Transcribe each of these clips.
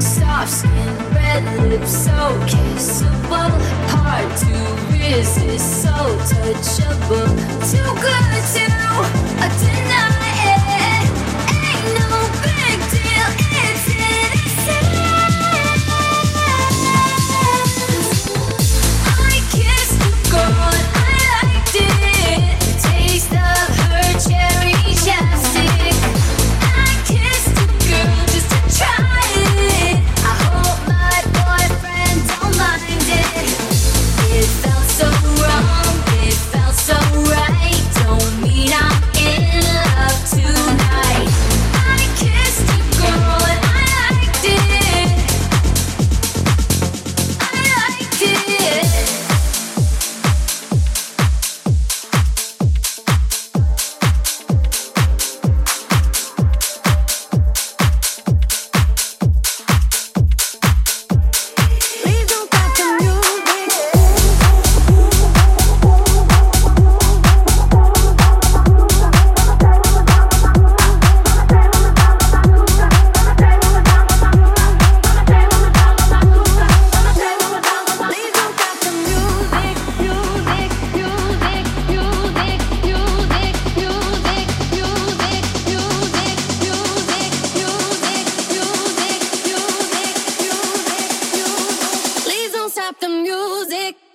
Soft skin, red lips, so kissable. Hard to resist, so touchable. Too good to deny. stop the music.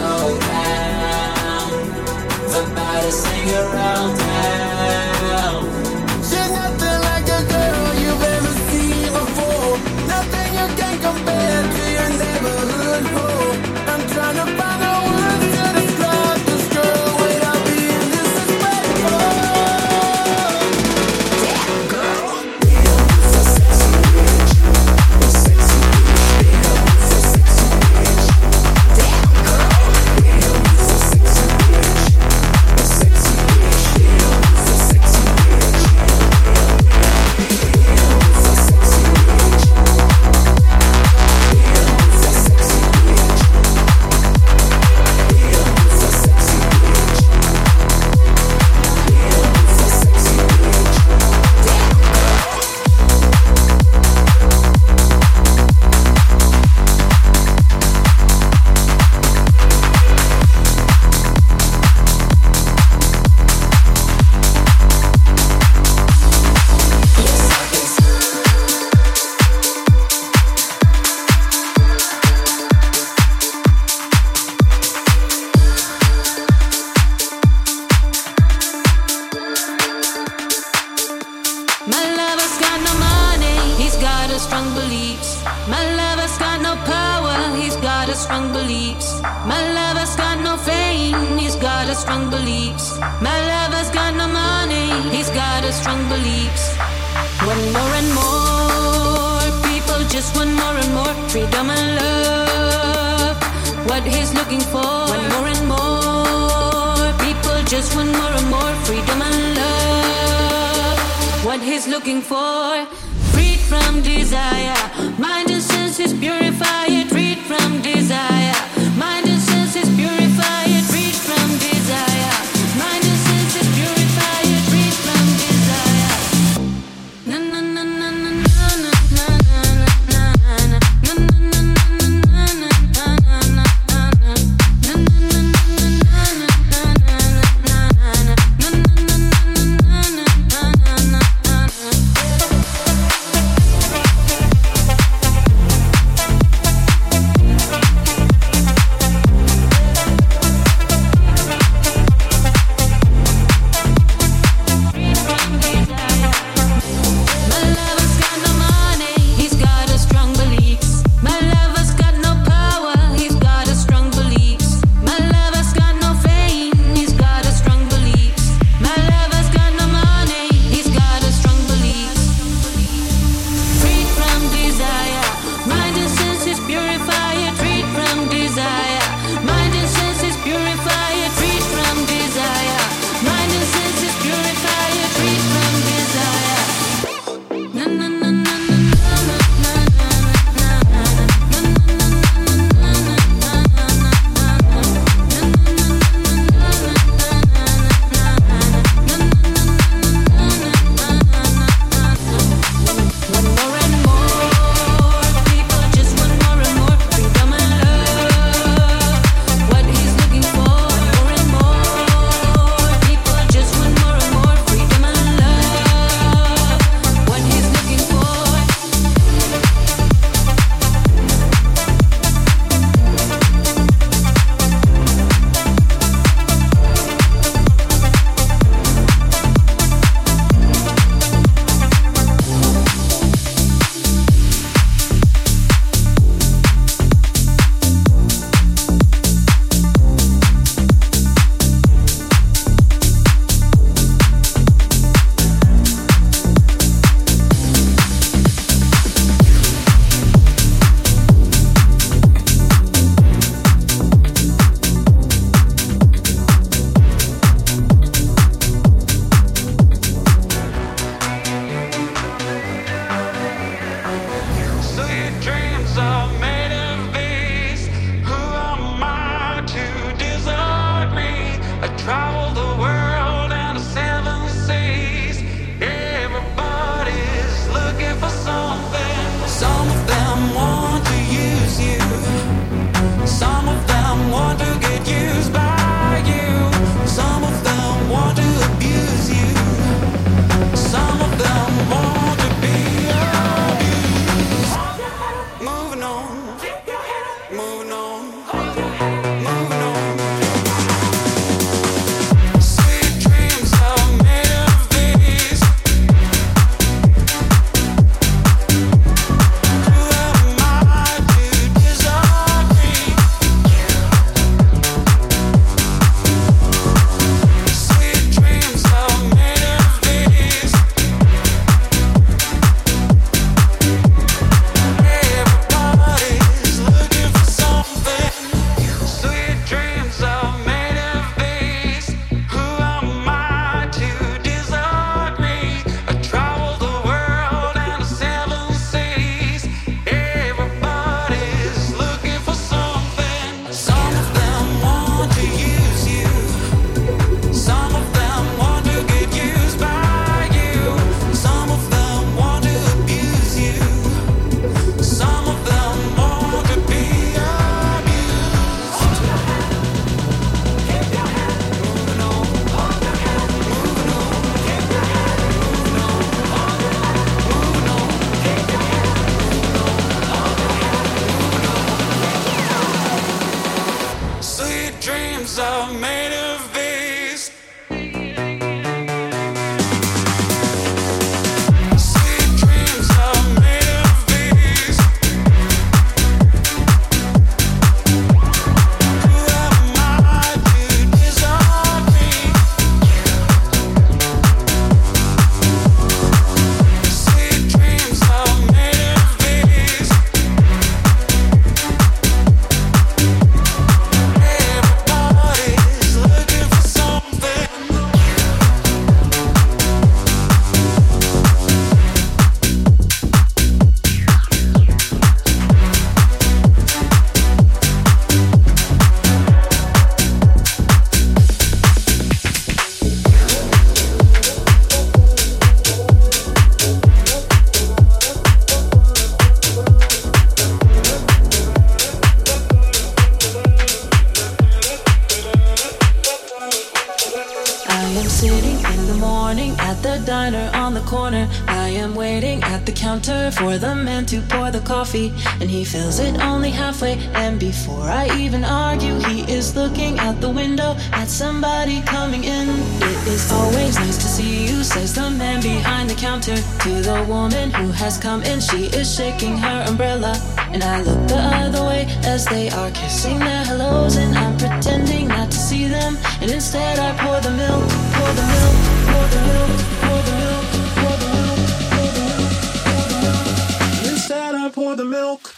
slow down. Somebody sing around town. freedom and love. What he's looking for, want more and more. People just want more and more freedom and love. What he's looking for, freed from desire. Mind and senses purify it, freed from desire. move no the woman who has come in. She is shaking her umbrella. And I look the other way as they are kissing their hellos. And I'm pretending not to see them. And instead, I pour the milk, pour the milk, pour the milk, pour the milk. Instead, I pour the milk.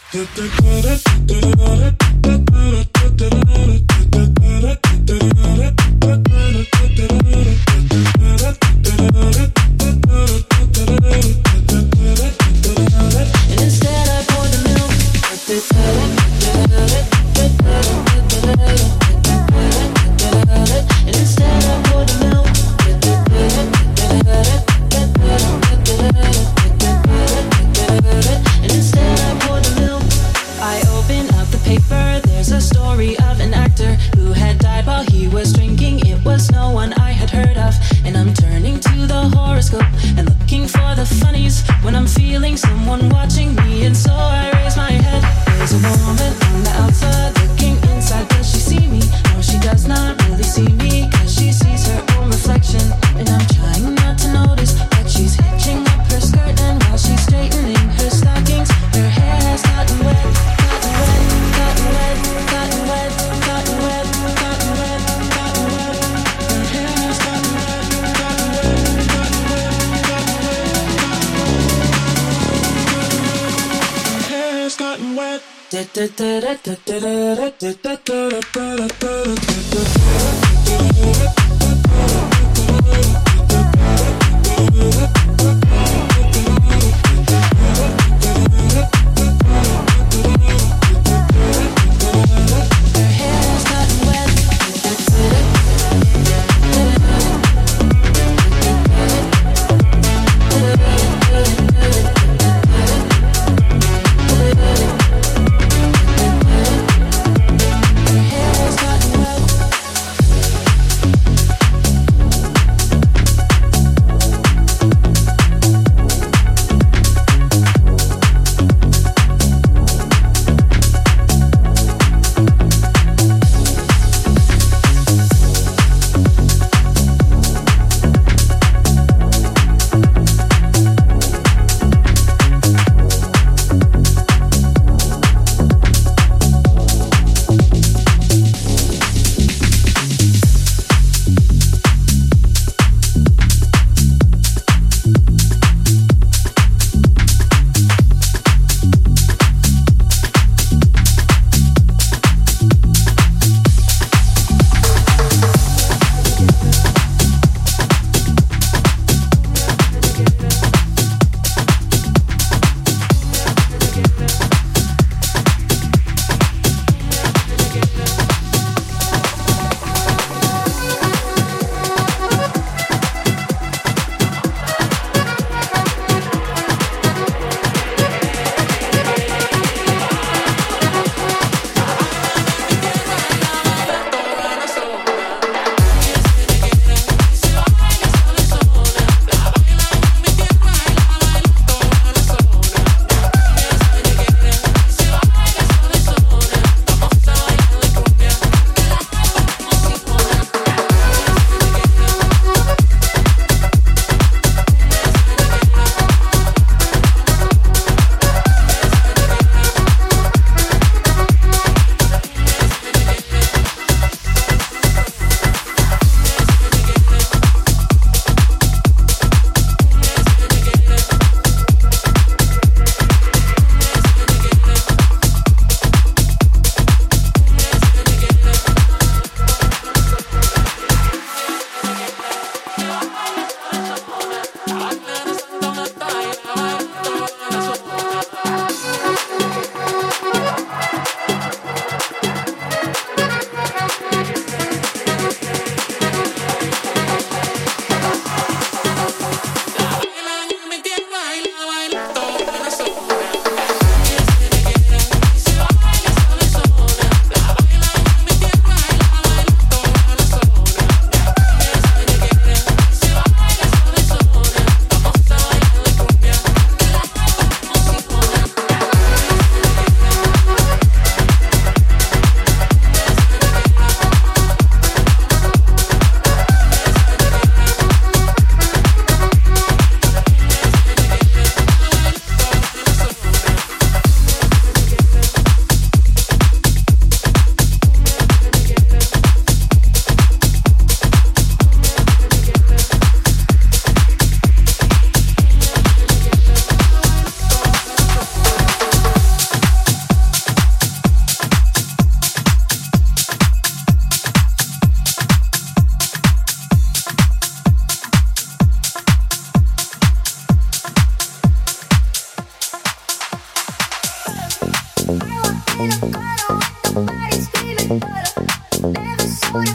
Let's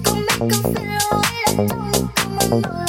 go make feel do.